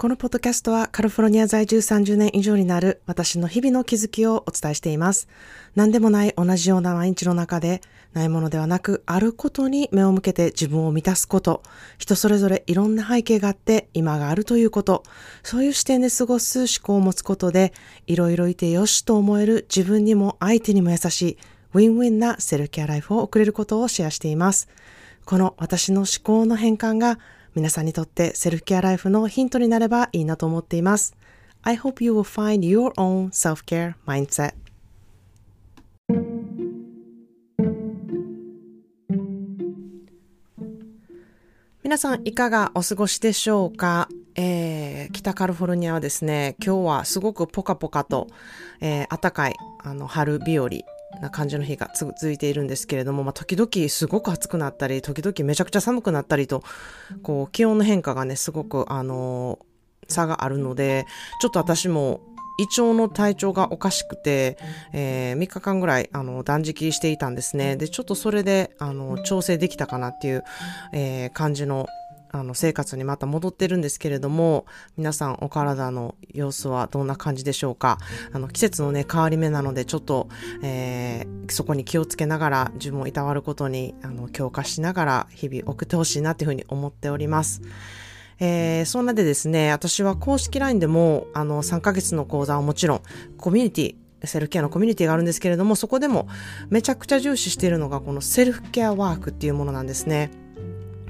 このポッドキャストはカリフォルニア在住30年以上になる私の日々の気づきをお伝えしています。何でもない同じような毎日の中でないものではなくあることに目を向けて自分を満たすこと、人それぞれいろんな背景があって今があるということ、そういう視点で過ごす思考を持つことでいろいろいてよしと思える自分にも相手にも優しいウィンウィンなセルケアライフを送れることをシェアしています。この私の思考の変換が皆さんにとってセルフケアライフのヒントになればいいなと思っています。I hope you will find your own self-care mindset. 皆さんいかがお過ごしでしょうか、えー、北カリフォルニアはですね、今日はすごくポカポカと、えー、暖かいあの春日和な感じの日が続いているんですけれども、まあ、時々すごく暑くなったり、時々めちゃくちゃ寒くなったりと、こう、気温の変化がね、すごく、あのー、差があるので、ちょっと私も胃腸の体調がおかしくて、えー、3日間ぐらい、あの、断食していたんですね。で、ちょっとそれで、あの、調整できたかなっていう、えー、感じのあの、生活にまた戻ってるんですけれども、皆さんお体の様子はどんな感じでしょうか？あの、季節のね、変わり目なので、ちょっと、えー、そこに気をつけながら、自分をいたわることに、あの、強化しながら、日々送ってほしいなっていうふうに思っております。えー、そんなでですね、私は公式 LINE でも、あの、3ヶ月の講座はもちろん、コミュニティ、セルフケアのコミュニティがあるんですけれども、そこでもめちゃくちゃ重視しているのが、このセルフケアワークっていうものなんですね。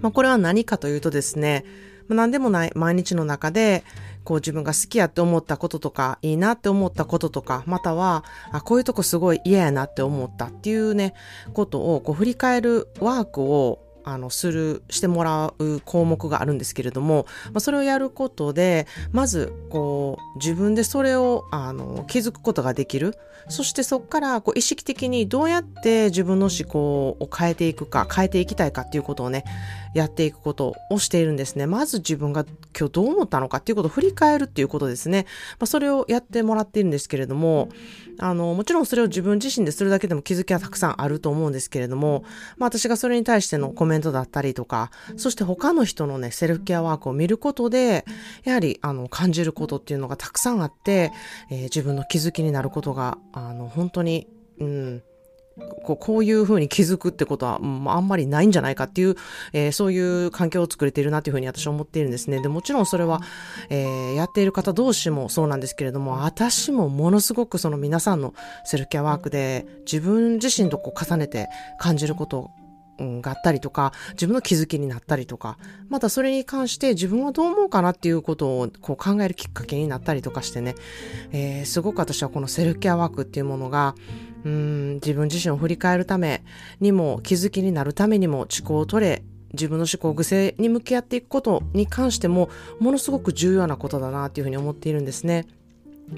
まあ、これは何かというとですね、まあ、何でもない毎日の中で、こう自分が好きやって思ったこととか、いいなって思ったこととか、または、あ、こういうとこすごい嫌やなって思ったっていうね、ことをこう振り返るワークをあの、する、してもらう項目があるんですけれども、まあ、それをやることで、まず、こう、自分でそれを、あの、気づくことができる。そしてそこから、こう、意識的にどうやって自分の思考を変えていくか、変えていきたいかっていうことをね、やっていくことをしているんですね。まず自分が今日どう思ったのかっていうことを振り返るっていうことですね。まあ、それをやってもらっているんですけれども、あの、もちろんそれを自分自身でするだけでも気づきはたくさんあると思うんですけれども、まあ私がそれに対してのコメントだったりとか、そして他の人のね、セルフケアワークを見ることで、やはり、あの、感じることっていうのがたくさんあって、えー、自分の気づきになることが、あの、本当に、うん、こうこういうふうに気づくってことは、うん、あんまりないんじゃないかっていう、えー、そういう環境を作れているなというふうに私は思っているんですね。で、もちろんそれは、えー、やっている方同士もそうなんですけれども、私もものすごくその皆さんのセルフケアワークで自分自身とこう重ねて感じることがあったりとか、自分の気づきになったりとか、またそれに関して自分はどう思うかなっていうことをこう考えるきっかけになったりとかしてね、えー、すごく私はこのセルフケアワークっていうものが、うん自分自身を振り返るためにも気づきになるためにも思考を取れ自分の思考癖に向き合っていくことに関してもものすごく重要なことだなっていうふうに思っているんですね。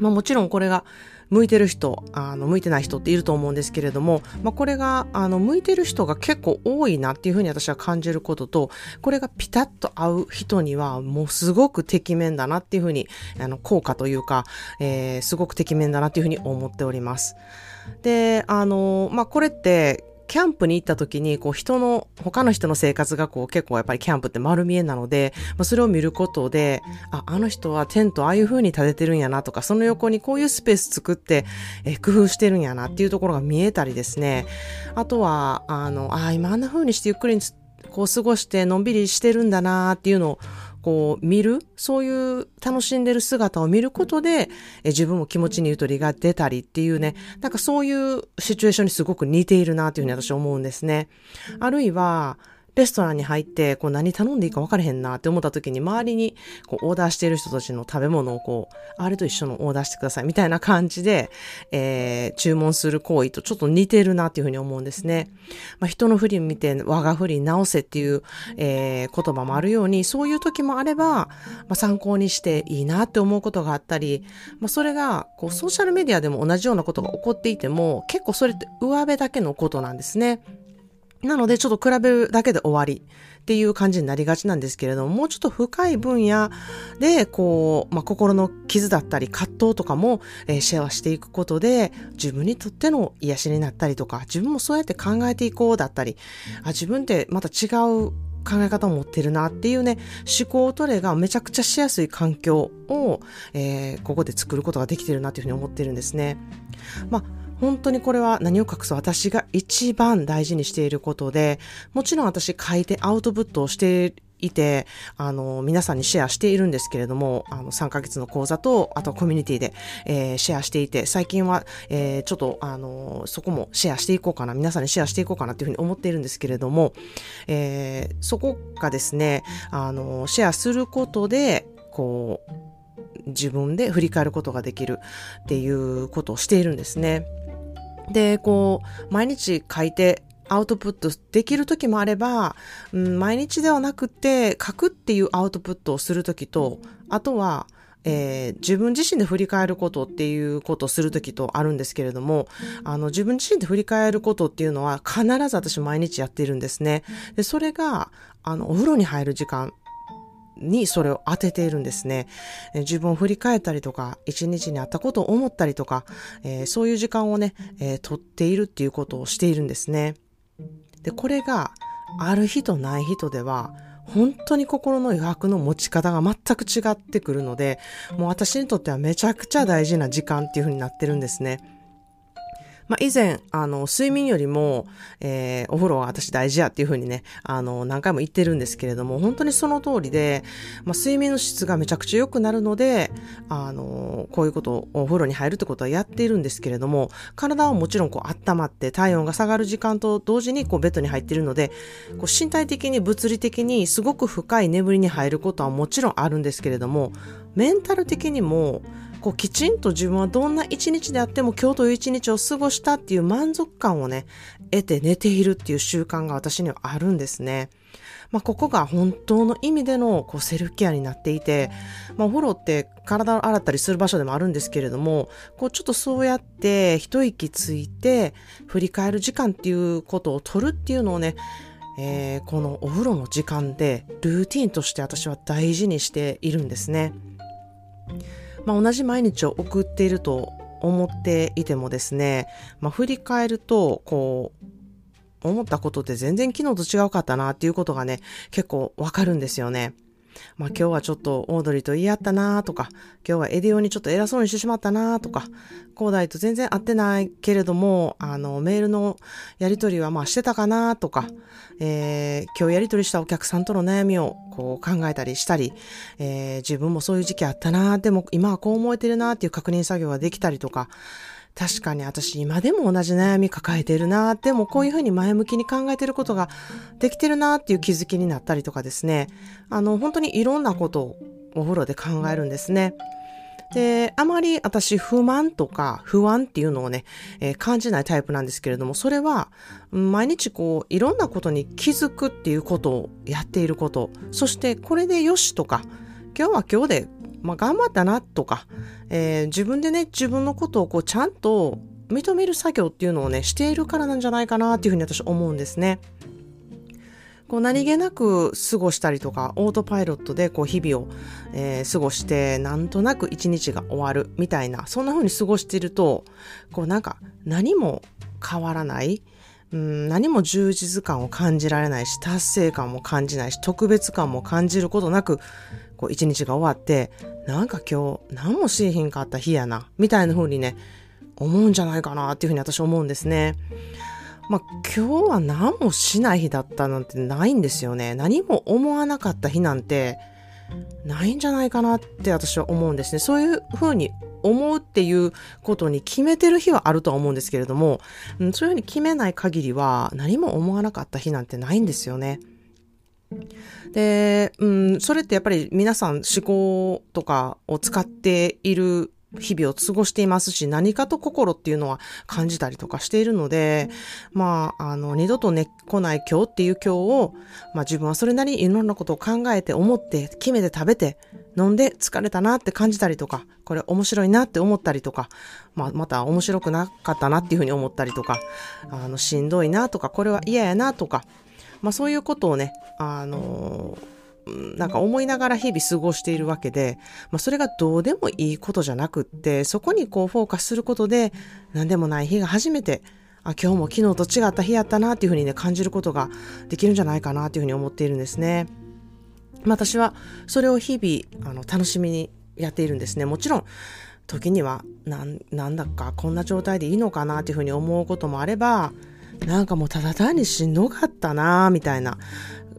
まあもちろんこれが向いてる人、あの、向いてない人っていると思うんですけれども、まあ、これが、あの、向いてる人が結構多いなっていうふうに私は感じることと、これがピタッと合う人には、もうすごく適面だなっていうふうに、あの、効果というか、えー、すごく適面だなっていうふうに思っております。で、あの、まあ、これって、キャンプに行った時に、こう人の、他の人の生活がこう結構やっぱりキャンプって丸見えなので、まあ、それを見ることで、あ、あの人はテントああいう風に立ててるんやなとか、その横にこういうスペース作って、え工夫してるんやなっていうところが見えたりですね。あとは、あの、あ、今あんな風にしてゆっくりこう過ごしてのんびりしてるんだなっていうのをこう見る、そういう楽しんでる姿を見ることで、え自分も気持ちにゆとりが出たりっていうね、なんかそういうシチュエーションにすごく似ているなというふうに私は思うんですね。あるいは、レストランに入って、こう何頼んでいいか分からへんなって思った時に、周りにこうオーダーしている人たちの食べ物をこう、あれと一緒のオーダーしてくださいみたいな感じで、えー、注文する行為とちょっと似てるなっていうふうに思うんですね。まあ、人の振り見て我が振り直せっていう、えー、言葉もあるように、そういう時もあれば、まあ、参考にしていいなって思うことがあったり、まあ、それがこうソーシャルメディアでも同じようなことが起こっていても、結構それって上辺だけのことなんですね。なので、ちょっと比べるだけで終わりっていう感じになりがちなんですけれども、もうちょっと深い分野で、こう、まあ、心の傷だったり葛藤とかも、えー、シェアしていくことで、自分にとっての癒しになったりとか、自分もそうやって考えていこうだったり、あ自分ってまた違う考え方を持ってるなっていうね、思考トレがめちゃくちゃしやすい環境を、えー、ここで作ることができてるなというふうに思ってるんですね。まあ本当にこれは何を隠す私が一番大事にしていることで、もちろん私書いてアウトプットをしていて、あの、皆さんにシェアしているんですけれども、あの、3ヶ月の講座と、あとコミュニティで、えー、シェアしていて、最近は、えー、ちょっと、あの、そこもシェアしていこうかな、皆さんにシェアしていこうかなっていうふうに思っているんですけれども、えー、そこがですね、あの、シェアすることで、こう、自分で振り返ることができるっていうことをしているんですね。で、こう、毎日書いてアウトプットできる時もあれば、うん、毎日ではなくて書くっていうアウトプットをする時と、あとは、えー、自分自身で振り返ることっていうことをするときとあるんですけれども、あの、自分自身で振り返ることっていうのは必ず私毎日やっているんですね。で、それが、あの、お風呂に入る時間にそれを当てているんですね。自分を振り返ったりとか、一日にあったことを思ったりとか、えー、そういう時間をね、えー、取っているっていうことをしているんですね。で、これがある日とない人では、本当に心の余白の持ち方が全く違ってくるので、もう私にとってはめちゃくちゃ大事な時間っていう風になってるんですね。まあ、以前、あの、睡眠よりも、えー、お風呂は私大事やっていうふうにね、あの、何回も言ってるんですけれども、本当にその通りで、まあ、睡眠の質がめちゃくちゃ良くなるので、あの、こういうことをお風呂に入るってことはやっているんですけれども、体はもちろんこう温まって体温が下がる時間と同時にこうベッドに入っているので、こう身体的に物理的にすごく深い眠りに入ることはもちろんあるんですけれども、メンタル的にも、こうきちんと自分はどんな一日であっても今日という一日を過ごしたっていう満足感をね、得て寝ているっていう習慣が私にはあるんですね。まあ、ここが本当の意味でのこうセルフケアになっていて、まあ、お風呂って体を洗ったりする場所でもあるんですけれども、こうちょっとそうやって一息ついて振り返る時間っていうことを取るっていうのをね、えー、このお風呂の時間でルーティンとして私は大事にしているんですね。まあ、同じ毎日を送っていると思っていてもですね、まあ、振り返ると、こう、思ったことって全然昨日と違うかったなっていうことがね、結構わかるんですよね。まあ今日はちょっとオードリーと言い合ったなとか、今日はエディオにちょっと偉そうにしてしまったなとか、コーダイと全然会ってないけれども、あの、メールのやりとりはまあしてたかなとか、えー、今日やりとりしたお客さんとの悩みをこう考えたりしたり、えー、自分もそういう時期あったなでも今はこう思えてるなっていう確認作業ができたりとか、確かに私今でも同じ悩み抱えてるな、でもこういうふうに前向きに考えてることができてるなっていう気づきになったりとかですね、あの、本当にいろんなことをお風呂で考えるんですね。で、あまり私不満とか不安っていうのをね、えー、感じないタイプなんですけれども、それは毎日こういろんなことに気づくっていうことをやっていること、そしてこれでよしとか、今日は今日でまあ、頑張ったなとか、えー、自分でね、自分のことをこうちゃんと認める作業っていうのをね、しているからなんじゃないかなっていうふうに私思うんですね。こう何気なく過ごしたりとか、オートパイロットでこう日々を、えー、過ごして、なんとなく一日が終わるみたいな、そんな風に過ごしていると、こうなんか何も変わらない、うん、何も充実感を感じられないし、達成感も感じないし、特別感も感じることなく、こう一日が終わって、なんか今日何もしひんかった日やな、みたいな風にね、思うんじゃないかなっていうふうに私思うんですね。まあ今日は何もしない日だったなんてないんですよね。何も思わなかった日なんてないんじゃないかなって私は思うんですね。そういう風に思うっていうことに決めてる日はあるとは思うんですけれども、うん、そういうふうに決めない限りは何も思わなかった日なんてないんですよね。で、うん、それってやっぱり皆さん思考とかを使っている日々を過ごしていますし、何かと心っていうのは感じたりとかしているので、まあ、あの、二度とね、来ない今日っていう今日を、まあ自分はそれなりにいろんなことを考えて、思って、決めて食べて、飲んで疲れたなって感じたりとか、これ面白いなって思ったりとか、まあまた面白くなかったなっていうふうに思ったりとか、あの、しんどいなとか、これは嫌やなとか、まあそういうことをね、あのなんか思いながら日々過ごしているわけで、まあそれがどうでもいいことじゃなくって、そこにこうフォーカスすることで、何でもない日が初めてあ、今日も昨日と違った日やったなっていうふうにね、感じることができるんじゃないかなっていうふうに思っているんですね。私はそれを日々、あの、楽しみにやっているんですね。もちろん、時には、なん、なんだかこんな状態でいいのかなっていうふうに思うこともあれば、なんかもうただ単にしんどかったなみたいな、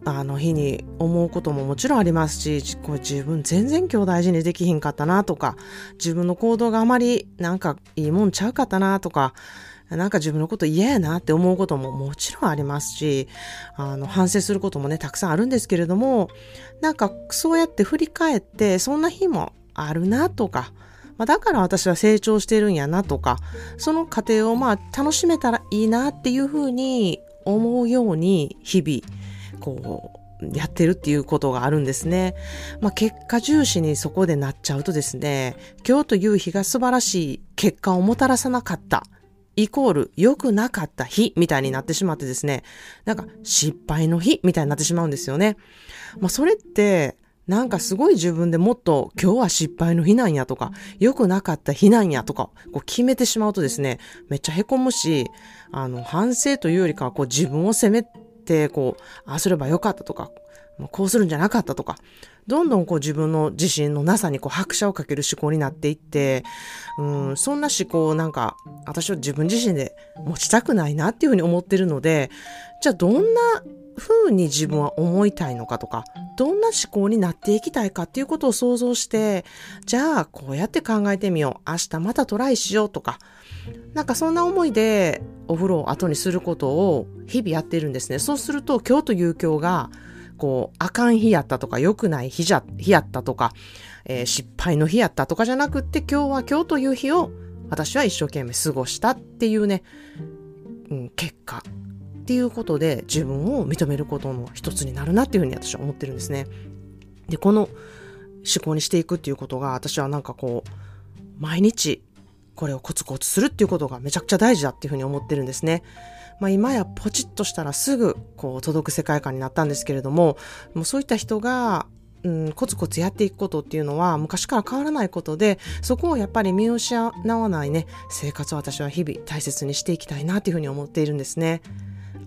あの日に思うことももちろんありますし、これ自分全然今日大事にできひんかったなとか、自分の行動があまりなんかいいもんちゃうかったなとか、なんか自分のこと嫌やなって思うことももちろんありますし、あの、反省することもね、たくさんあるんですけれども、なんかそうやって振り返って、そんな日もあるなとか、まあ、だから私は成長してるんやなとか、その過程をまあ楽しめたらいいなっていうふうに思うように日々、こう、やってるっていうことがあるんですね。まあ、結果重視にそこでなっちゃうとですね、今日という日が素晴らしい結果をもたらさなかった。イコール良くなかった日みたいになってしまってですね、なんか失敗の日みたいになってしまうんですよね。まあそれってなんかすごい自分でもっと今日は失敗の日なんやとか、良くなかった日なんやとか、こう決めてしまうとですね、めっちゃ凹むし、あの、反省というよりかはこう自分を責めて、こう、ああすればよかったとか、こうするんじゃなかったとか、どんどんこう自分の自信のなさにこう拍車をかける思考になっていって、うん、そんな思考なんか、私は自分自身で持ちたくないなっていうふうに思ってるので、じゃあどんな風に自分は思いたいのかとか、どんな思考になっていきたいかっていうことを想像して、じゃあこうやって考えてみよう。明日またトライしようとか、なんかそんな思いでお風呂を後にすることを日々やってるんですね。そうすると今日という今日が、こう、あかん日やったとか、良くない日じゃ、日やったとか、えー、失敗の日やったとかじゃなくって、今日は今日という日を私は一生懸命過ごしたっていうね、うん、結果っていうことで自分を認めることの一つになるなっていうふうに私は思ってるんですね。で、この思考にしていくっていうことが私はなんかこう、毎日これをコツコツするっていうことがめちゃくちゃ大事だっていうふうに思ってるんですね。まあ今やポチッとしたらすぐこう届く世界観になったんですけれども、もうそういった人がうん、コツコツやっていくことっていうのは昔から変わらないことで、そこをやっぱり見失わないね、生活を私は日々大切にしていきたいなというふうに思っているんですね。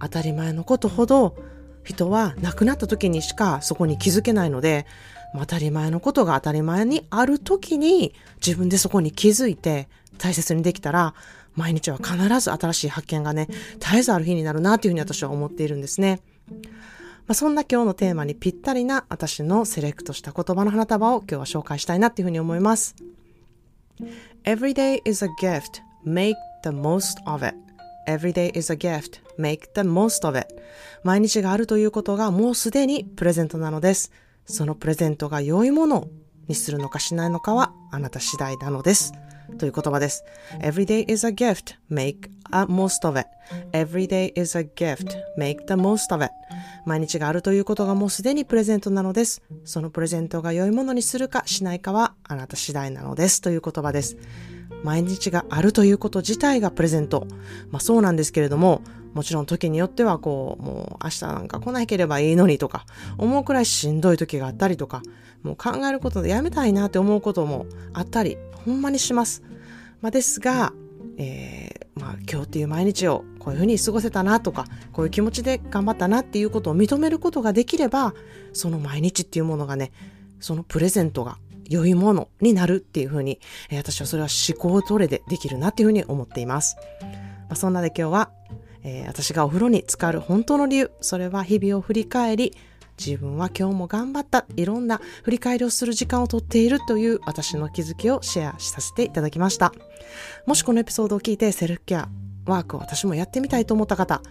当たり前のことほど人は亡くなった時にしかそこに気づけないので、当たり前のことが当たり前にある時に自分でそこに気づいて大切にできたら、毎日は必ず新しい発見がね、絶えずある日になるなというふうに私は思っているんですね。まあ、そんな今日のテーマにぴったりな私のセレクトした言葉の花束を今日は紹介したいなっていうふうに思います。Every day is a gift. Make the most of it. Every day is a gift. Make the most of it. 毎日があるということがもうすでにプレゼントなのです。そのプレゼントが良いものにするのかしないのかはあなた次第なのです。という言葉です。Every day is a gift. Make a most of it. Every day is a gift. Make the most of it. 毎日があるということがもうすでにプレゼントなのです。そのプレゼントが良いものにするかしないかはあなた次第なのです。という言葉です。毎日があるということ自体がプレゼント。まあそうなんですけれども、もちろん時によってはこう、もう明日なんか来なければいいのにとか、思うくらいしんどい時があったりとか、もう考えることでやめたいなって思うこともあったり、ほんまにします。まあですが、えー、まあ今日っていう毎日をこういうふうに過ごせたなとか、こういう気持ちで頑張ったなっていうことを認めることができれば、その毎日っていうものがね、そのプレゼントが良いものになるっていうふうに、私はそれは思考トレでできるなっていうふうに思っています。まあ、そんなで今日は、えー、私がお風呂に浸かる本当の理由、それは日々を振り返り、自分は今日も頑張った、いろんな振り返りをする時間をとっているという私の気づきをシェアさせていただきました。もしこのエピソードを聞いてセルフケア、ワークを私もやってみたいと思った方、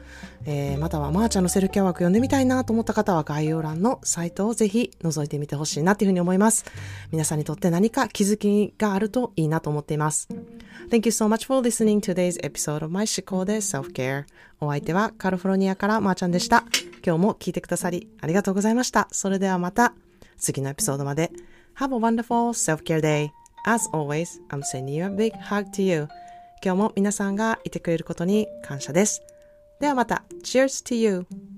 えー、またはまーちゃんのセルフケアワーク読んでみたいなと思った方は概要欄のサイトをぜひ覗いてみてほしいなというふうに思います。皆さんにとって何か気づきがあるといいなと思っています。Thank you so much for listening to today's episode of my 思考で Self-Care。お相手はカリフォルニアからまーちゃんでした。今日も聞いてくださりありがとうございました。それではまた次のエピソードまで。Have a wonderful self-care day. As always, I'm sending you a big hug to you. 今日も皆さんがいてくれることに感謝です。ではまた。Cheers to you!